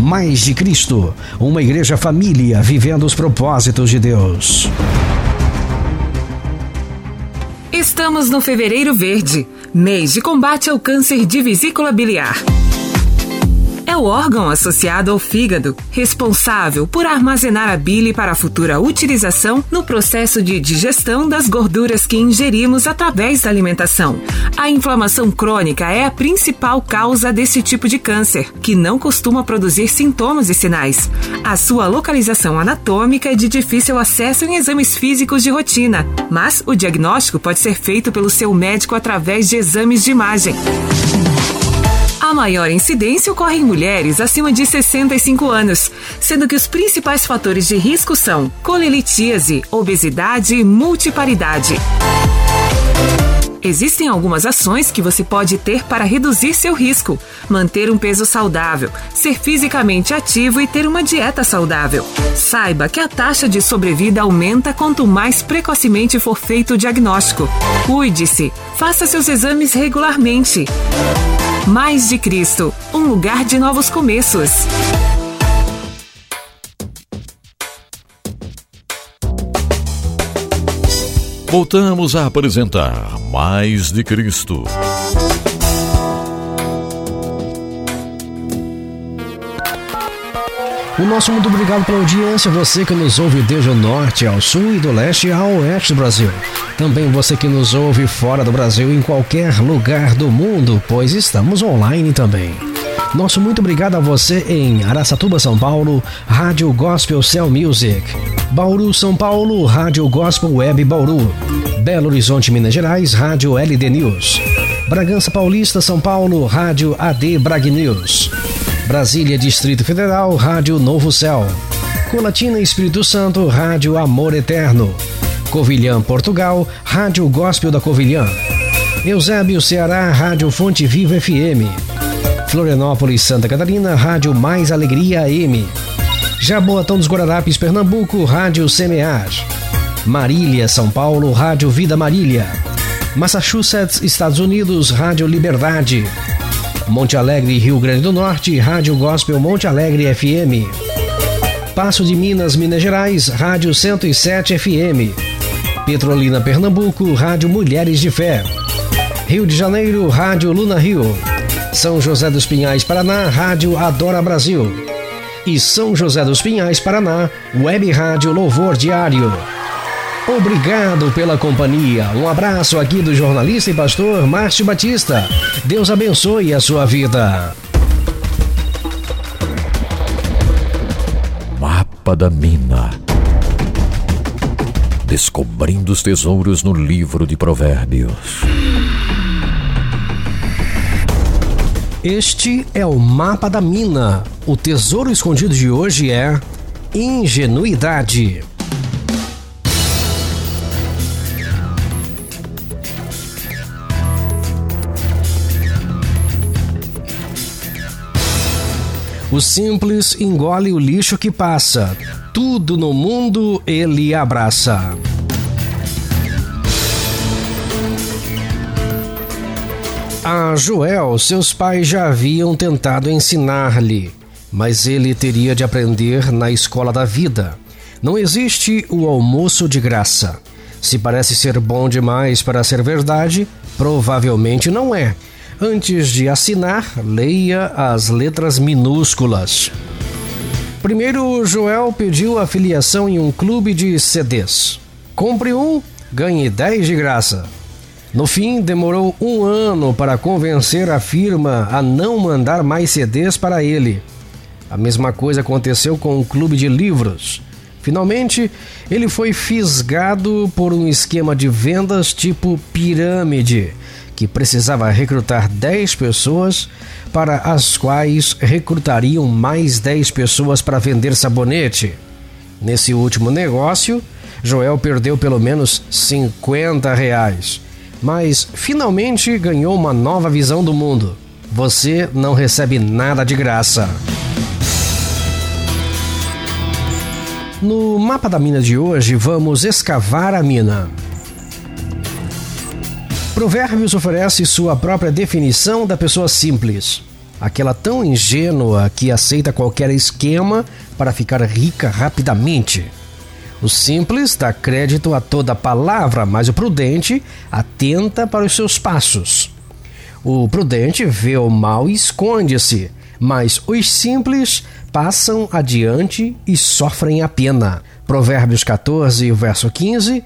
Mais de Cristo, uma igreja família vivendo os propósitos de Deus. Estamos no Fevereiro Verde, mês de combate ao câncer de vesícula biliar é o órgão associado ao fígado, responsável por armazenar a bile para a futura utilização no processo de digestão das gorduras que ingerimos através da alimentação. A inflamação crônica é a principal causa desse tipo de câncer, que não costuma produzir sintomas e sinais. A sua localização anatômica é de difícil acesso em exames físicos de rotina, mas o diagnóstico pode ser feito pelo seu médico através de exames de imagem. Maior incidência ocorre em mulheres acima de 65 anos, sendo que os principais fatores de risco são colelitíase, obesidade e multiparidade. Existem algumas ações que você pode ter para reduzir seu risco: manter um peso saudável, ser fisicamente ativo e ter uma dieta saudável. Saiba que a taxa de sobrevida aumenta quanto mais precocemente for feito o diagnóstico. Cuide-se, faça seus exames regularmente. Mais de Cristo, um lugar de novos começos. Voltamos a apresentar Mais de Cristo. O nosso muito obrigado pela audiência, você que nos ouve desde o norte ao sul e do leste ao oeste do Brasil. Também você que nos ouve fora do Brasil, em qualquer lugar do mundo, pois estamos online também. Nosso muito obrigado a você em Araçatuba, São Paulo, Rádio Gospel Cell Music. Bauru, São Paulo, Rádio Gospel Web Bauru. Belo Horizonte, Minas Gerais, Rádio LD News. Bragança Paulista, São Paulo, Rádio AD Brag News. Brasília, Distrito Federal, Rádio Novo Céu. Colatina, Espírito Santo, Rádio Amor Eterno. Covilhã, Portugal, Rádio Gospel da Covilhã. Eusébio, Ceará, Rádio Fonte Viva FM. Florianópolis, Santa Catarina, Rádio Mais Alegria AM. Jaboatão dos Guararapes, Pernambuco, Rádio Semear. Marília, São Paulo, Rádio Vida Marília. Massachusetts, Estados Unidos, Rádio Liberdade. Monte Alegre, Rio Grande do Norte, Rádio Gospel Monte Alegre FM. Passo de Minas, Minas Gerais, Rádio 107 FM. Petrolina, Pernambuco, Rádio Mulheres de Fé. Rio de Janeiro, Rádio Luna Rio. São José dos Pinhais, Paraná, Rádio Adora Brasil. E São José dos Pinhais, Paraná, Web Rádio Louvor Diário. Obrigado pela companhia. Um abraço aqui do jornalista e pastor Márcio Batista. Deus abençoe a sua vida. Mapa da Mina. Descobrindo os tesouros no livro de Provérbios. Este é o mapa da mina. O tesouro escondido de hoje é ingenuidade. O simples engole o lixo que passa. Tudo no mundo ele abraça. A Joel, seus pais já haviam tentado ensinar-lhe, mas ele teria de aprender na escola da vida. Não existe o almoço de graça. Se parece ser bom demais para ser verdade, provavelmente não é. Antes de assinar, leia as letras minúsculas. Primeiro, Joel pediu a filiação em um clube de CDs. Compre um, ganhe 10 de graça. No fim, demorou um ano para convencer a firma a não mandar mais CDs para ele. A mesma coisa aconteceu com o clube de livros. Finalmente, ele foi fisgado por um esquema de vendas tipo pirâmide que precisava recrutar 10 pessoas, para as quais recrutariam mais 10 pessoas para vender sabonete. Nesse último negócio, Joel perdeu pelo menos 50 reais, mas finalmente ganhou uma nova visão do mundo. Você não recebe nada de graça. No mapa da mina de hoje, vamos escavar a mina. Provérbios oferece sua própria definição da pessoa simples. Aquela tão ingênua que aceita qualquer esquema para ficar rica rapidamente. O simples dá crédito a toda palavra, mas o prudente atenta para os seus passos. O prudente vê o mal e esconde-se, mas os simples passam adiante e sofrem a pena. Provérbios 14, o verso 15,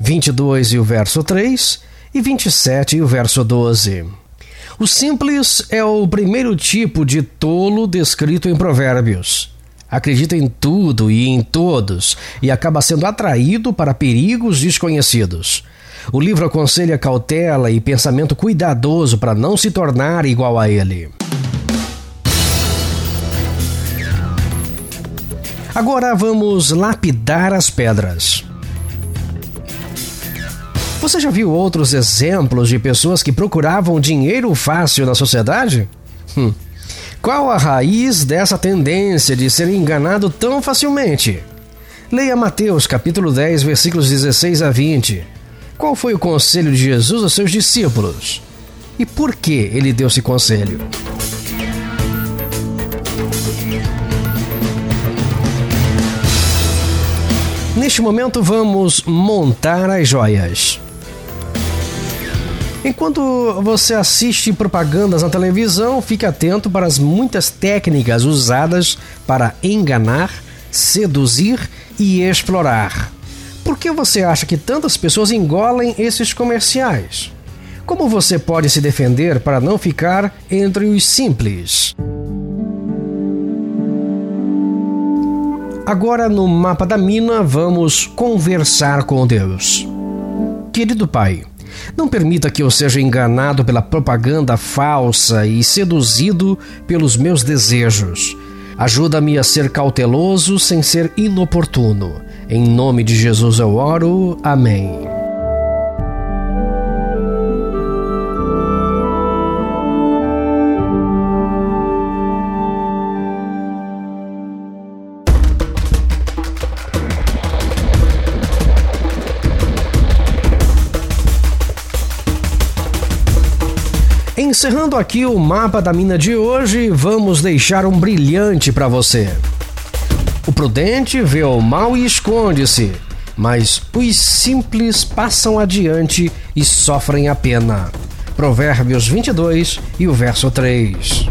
22 e o verso 3 e 27 e o verso 12. O simples é o primeiro tipo de tolo descrito em Provérbios. Acredita em tudo e em todos e acaba sendo atraído para perigos desconhecidos. O livro aconselha cautela e pensamento cuidadoso para não se tornar igual a ele. Agora vamos lapidar as pedras. Você já viu outros exemplos de pessoas que procuravam dinheiro fácil na sociedade? Hum. Qual a raiz dessa tendência de ser enganado tão facilmente? Leia Mateus capítulo 10, versículos 16 a 20. Qual foi o conselho de Jesus aos seus discípulos? E por que ele deu esse conselho? Neste momento vamos montar as joias. Enquanto você assiste propagandas na televisão, fique atento para as muitas técnicas usadas para enganar, seduzir e explorar. Por que você acha que tantas pessoas engolem esses comerciais? Como você pode se defender para não ficar entre os simples? Agora, no mapa da mina, vamos conversar com Deus. Querido Pai, não permita que eu seja enganado pela propaganda falsa e seduzido pelos meus desejos. Ajuda-me a ser cauteloso sem ser inoportuno. Em nome de Jesus eu oro. Amém. Encerrando aqui o mapa da mina de hoje, vamos deixar um brilhante para você. O prudente vê o mal e esconde-se, mas os simples passam adiante e sofrem a pena. Provérbios 22 e o verso 3.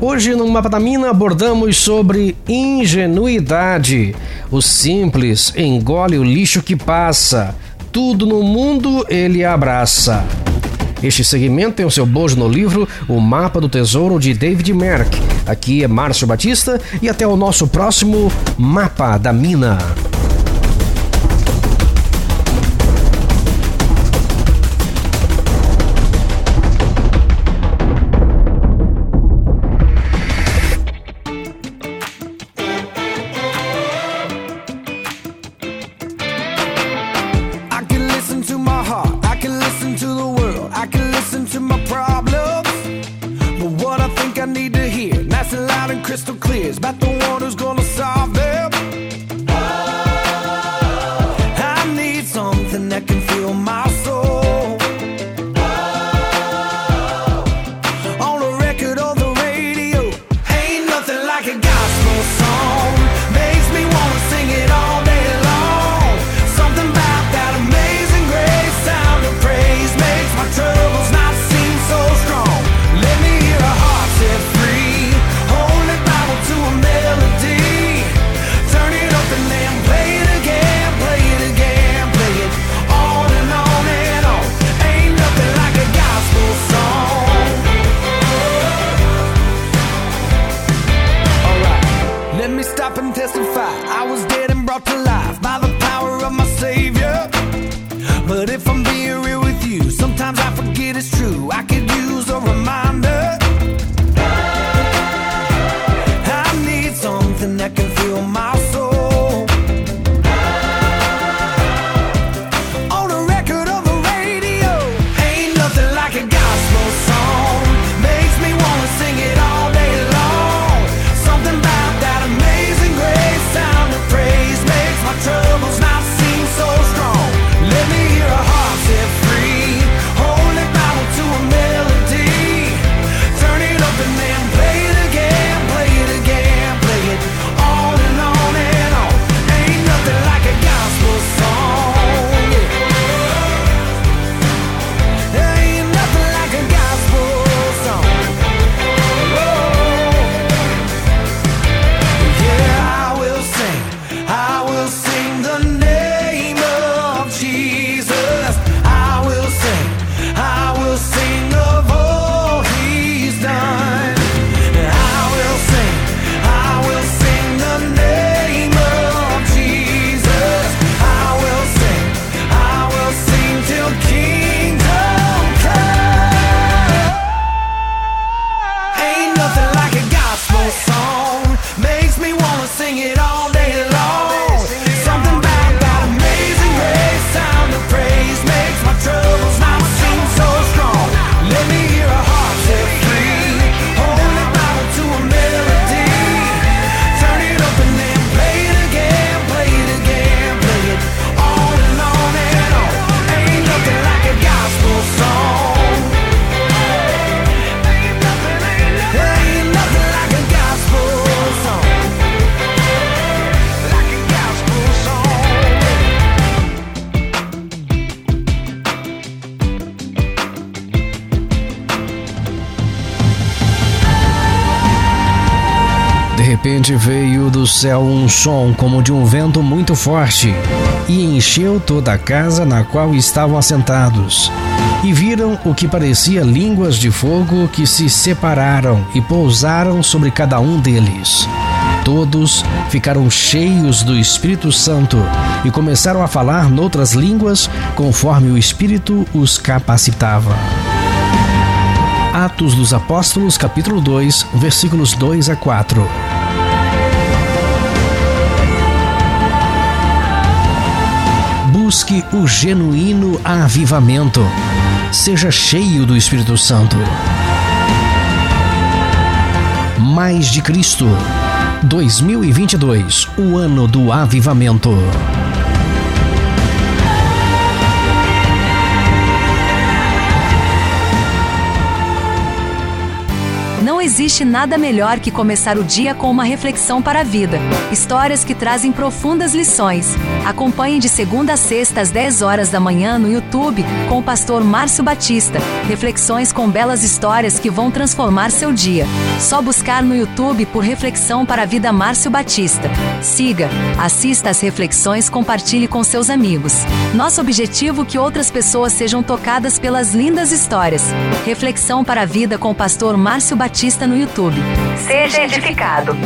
Hoje no Mapa da Mina abordamos sobre ingenuidade. O simples engole o lixo que passa. Tudo no mundo ele abraça. Este segmento tem o seu bojo no livro O Mapa do Tesouro de David Merck. Aqui é Márcio Batista e até o nosso próximo Mapa da Mina. Me stop and testify. I was dead and brought to life by the power of my Savior. But if I'm being real with you, sometimes I forget it's true. I could use a reminder. bring it on. De repente veio do céu um som como de um vento muito forte e encheu toda a casa na qual estavam assentados. E viram o que parecia línguas de fogo que se separaram e pousaram sobre cada um deles. Todos ficaram cheios do Espírito Santo e começaram a falar noutras línguas conforme o Espírito os capacitava. Atos dos Apóstolos, capítulo 2, versículos 2 a 4. Busque o genuíno avivamento. Seja cheio do Espírito Santo. Mais de Cristo. 2022, o ano do avivamento. Existe nada melhor que começar o dia com uma reflexão para a vida. Histórias que trazem profundas lições. Acompanhe de segunda a sexta às 10 horas da manhã no YouTube com o pastor Márcio Batista. Reflexões com belas histórias que vão transformar seu dia. Só buscar no YouTube por Reflexão para a Vida Márcio Batista. Siga, assista às reflexões, compartilhe com seus amigos. Nosso objetivo é que outras pessoas sejam tocadas pelas lindas histórias. Reflexão para a Vida com o pastor Márcio Batista no YouTube. Seja edificado.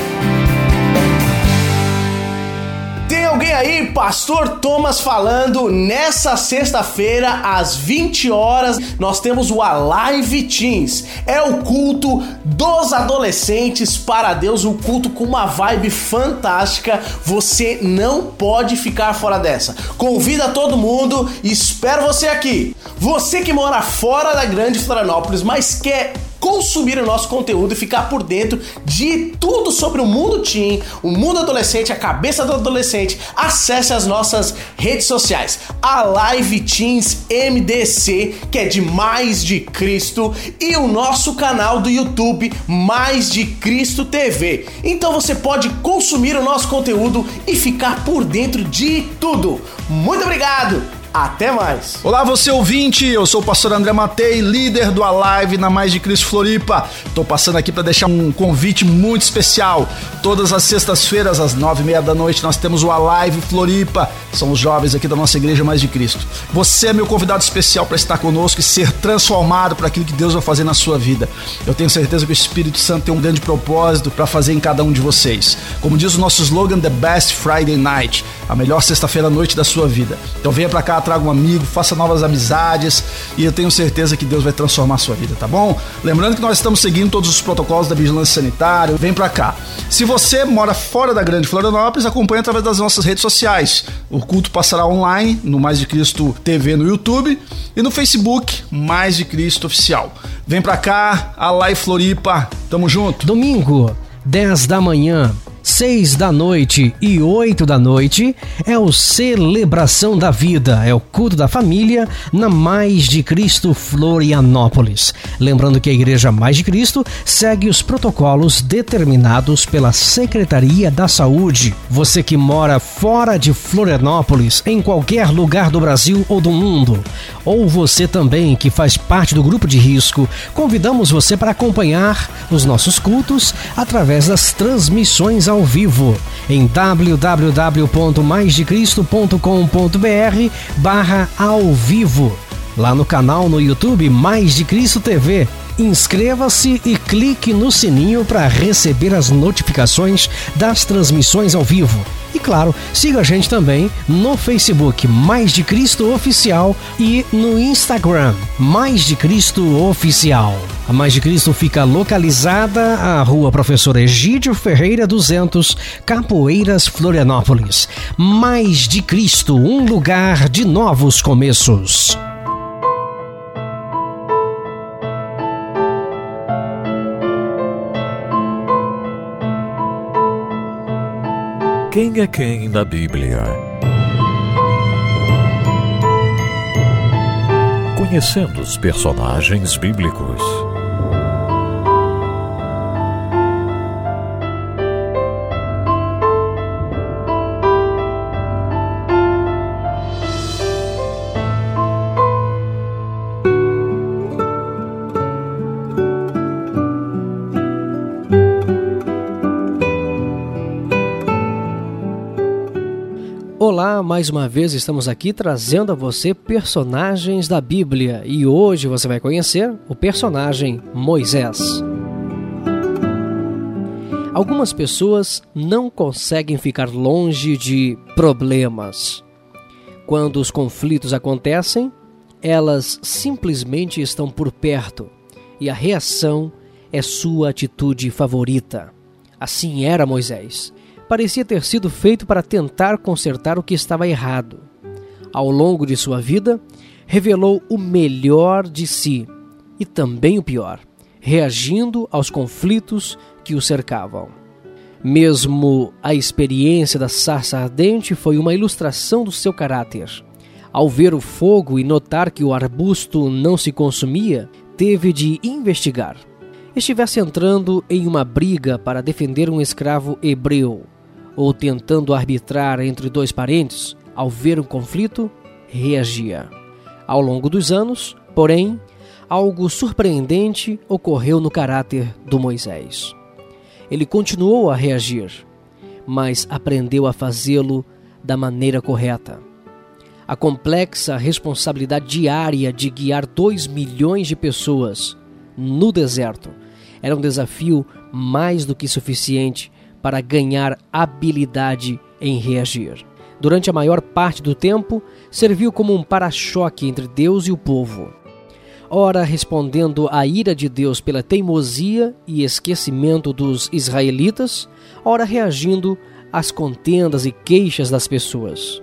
Tem alguém aí? Pastor Thomas falando. Nessa sexta-feira, às 20 horas, nós temos o Alive Teens. É o culto dos adolescentes para Deus, um culto com uma vibe fantástica. Você não pode ficar fora dessa. Convida todo mundo, espero você aqui. Você que mora fora da Grande Florianópolis, mas quer consumir o nosso conteúdo e ficar por dentro de tudo sobre o mundo teen, o mundo adolescente, a cabeça do adolescente, acesse as nossas redes sociais, a Live Teens MDC, que é de Mais de Cristo, e o nosso canal do YouTube Mais de Cristo TV. Então você pode consumir o nosso conteúdo e ficar por dentro de tudo. Muito obrigado! Até mais. Olá, você ouvinte, eu sou o pastor André Matei, líder do Alive na Mais de Cristo Floripa. Tô passando aqui para deixar um convite muito especial. Todas as sextas-feiras, às nove e meia da noite, nós temos o Alive Floripa. São os jovens aqui da nossa igreja Mais de Cristo. Você é meu convidado especial para estar conosco e ser transformado por aquilo que Deus vai fazer na sua vida. Eu tenho certeza que o Espírito Santo tem um grande propósito para fazer em cada um de vocês. Como diz o nosso slogan, The Best Friday Night, a melhor sexta-feira à noite da sua vida. Então venha para cá traga um amigo, faça novas amizades e eu tenho certeza que Deus vai transformar a sua vida, tá bom? Lembrando que nós estamos seguindo todos os protocolos da vigilância sanitária, vem pra cá. Se você mora fora da Grande Florianópolis, acompanhe através das nossas redes sociais. O culto passará online no Mais de Cristo TV no YouTube e no Facebook Mais de Cristo Oficial. Vem pra cá, a Live Floripa, tamo junto. Domingo, 10 da manhã, 6 da noite e 8 da noite é o Celebração da Vida, é o culto da família na Mais de Cristo Florianópolis. Lembrando que a Igreja Mais de Cristo segue os protocolos determinados pela Secretaria da Saúde. Você que mora fora de Florianópolis, em qualquer lugar do Brasil ou do mundo, ou você também que faz parte do grupo de risco, convidamos você para acompanhar os nossos cultos através das transmissões ao vivo em www.maisdecristo.com.br barra ao vivo. Lá no canal no YouTube Mais de Cristo TV. Inscreva-se e clique no sininho para receber as notificações das transmissões ao vivo. E claro, siga a gente também no Facebook Mais de Cristo Oficial e no Instagram Mais de Cristo Oficial. A Mais de Cristo fica localizada à Rua Professor Egídio Ferreira 200, Capoeiras, Florianópolis. Mais de Cristo, um lugar de novos começos. Quem é quem na Bíblia? Conhecendo os personagens bíblicos. Mais uma vez estamos aqui trazendo a você personagens da Bíblia e hoje você vai conhecer o personagem Moisés. Algumas pessoas não conseguem ficar longe de problemas. Quando os conflitos acontecem, elas simplesmente estão por perto e a reação é sua atitude favorita. Assim era Moisés parecia ter sido feito para tentar consertar o que estava errado. Ao longo de sua vida, revelou o melhor de si e também o pior, reagindo aos conflitos que o cercavam. Mesmo a experiência da sarça ardente foi uma ilustração do seu caráter. Ao ver o fogo e notar que o arbusto não se consumia, teve de investigar. Estivesse entrando em uma briga para defender um escravo hebreu, ou tentando arbitrar entre dois parentes, ao ver um conflito, reagia. Ao longo dos anos, porém, algo surpreendente ocorreu no caráter do Moisés. Ele continuou a reagir, mas aprendeu a fazê-lo da maneira correta. A complexa responsabilidade diária de guiar dois milhões de pessoas no deserto era um desafio mais do que suficiente para ganhar habilidade em reagir. durante a maior parte do tempo, serviu como um para-choque entre Deus e o povo. Ora, respondendo à ira de Deus pela teimosia e esquecimento dos israelitas, ora, reagindo às contendas e queixas das pessoas.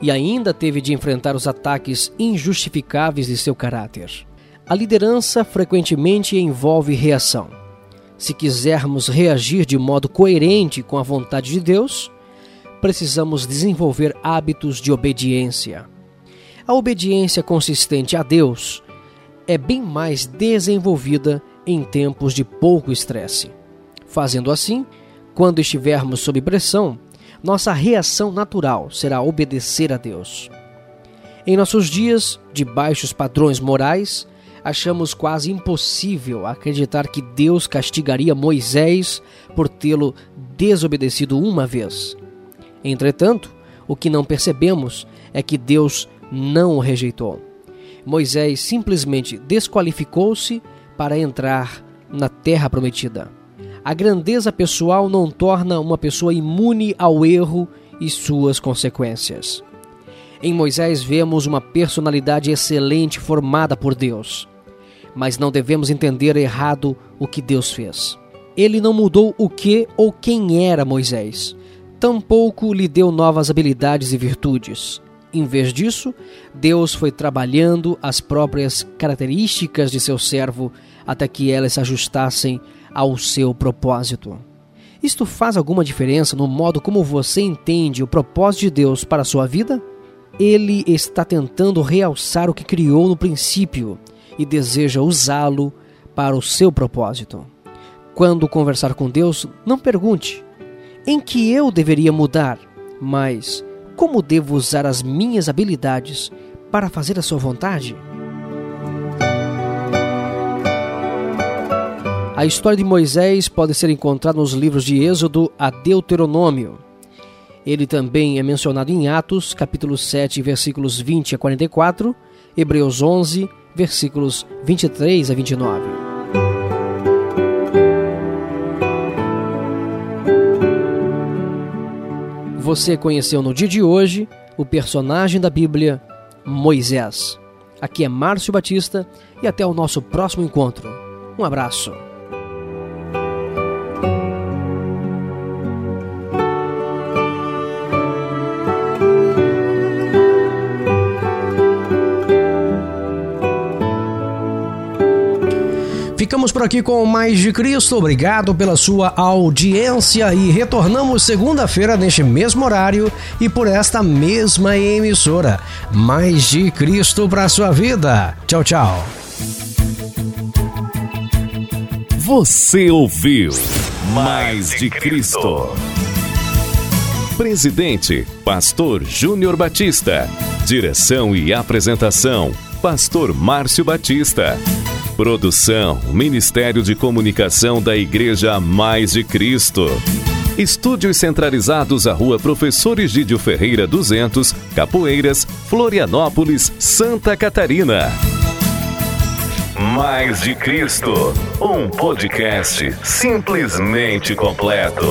E ainda teve de enfrentar os ataques injustificáveis de seu caráter. A liderança frequentemente envolve reação. Se quisermos reagir de modo coerente com a vontade de Deus, precisamos desenvolver hábitos de obediência. A obediência consistente a Deus é bem mais desenvolvida em tempos de pouco estresse. Fazendo assim, quando estivermos sob pressão, nossa reação natural será obedecer a Deus. Em nossos dias de baixos padrões morais, achamos quase impossível acreditar que Deus castigaria Moisés por tê-lo desobedecido uma vez. Entretanto, o que não percebemos é que Deus não o rejeitou. Moisés simplesmente desqualificou-se para entrar na terra prometida. A grandeza pessoal não torna uma pessoa imune ao erro e suas consequências. Em Moisés vemos uma personalidade excelente formada por Deus mas não devemos entender errado o que Deus fez. Ele não mudou o que ou quem era Moisés. Tampouco lhe deu novas habilidades e virtudes. Em vez disso, Deus foi trabalhando as próprias características de seu servo até que elas se ajustassem ao seu propósito. Isto faz alguma diferença no modo como você entende o propósito de Deus para a sua vida? Ele está tentando realçar o que criou no princípio e deseja usá-lo para o seu propósito. Quando conversar com Deus, não pergunte em que eu deveria mudar, mas como devo usar as minhas habilidades para fazer a sua vontade? A história de Moisés pode ser encontrada nos livros de Êxodo a Deuteronômio. Ele também é mencionado em Atos, capítulo 7, versículos 20 a 44, Hebreus 11, versículos 23 a 29. Você conheceu no dia de hoje o personagem da Bíblia, Moisés. Aqui é Márcio Batista e até o nosso próximo encontro. Um abraço. Ficamos por aqui com mais de Cristo. Obrigado pela sua audiência e retornamos segunda-feira neste mesmo horário e por esta mesma emissora. Mais de Cristo para sua vida. Tchau, tchau. Você ouviu Mais de Cristo. Presidente, Pastor Júnior Batista. Direção e apresentação, Pastor Márcio Batista. Produção Ministério de Comunicação da Igreja Mais de Cristo. Estúdios centralizados à Rua Professor Egídio Ferreira 200, Capoeiras, Florianópolis, Santa Catarina. Mais de Cristo, um podcast simplesmente completo.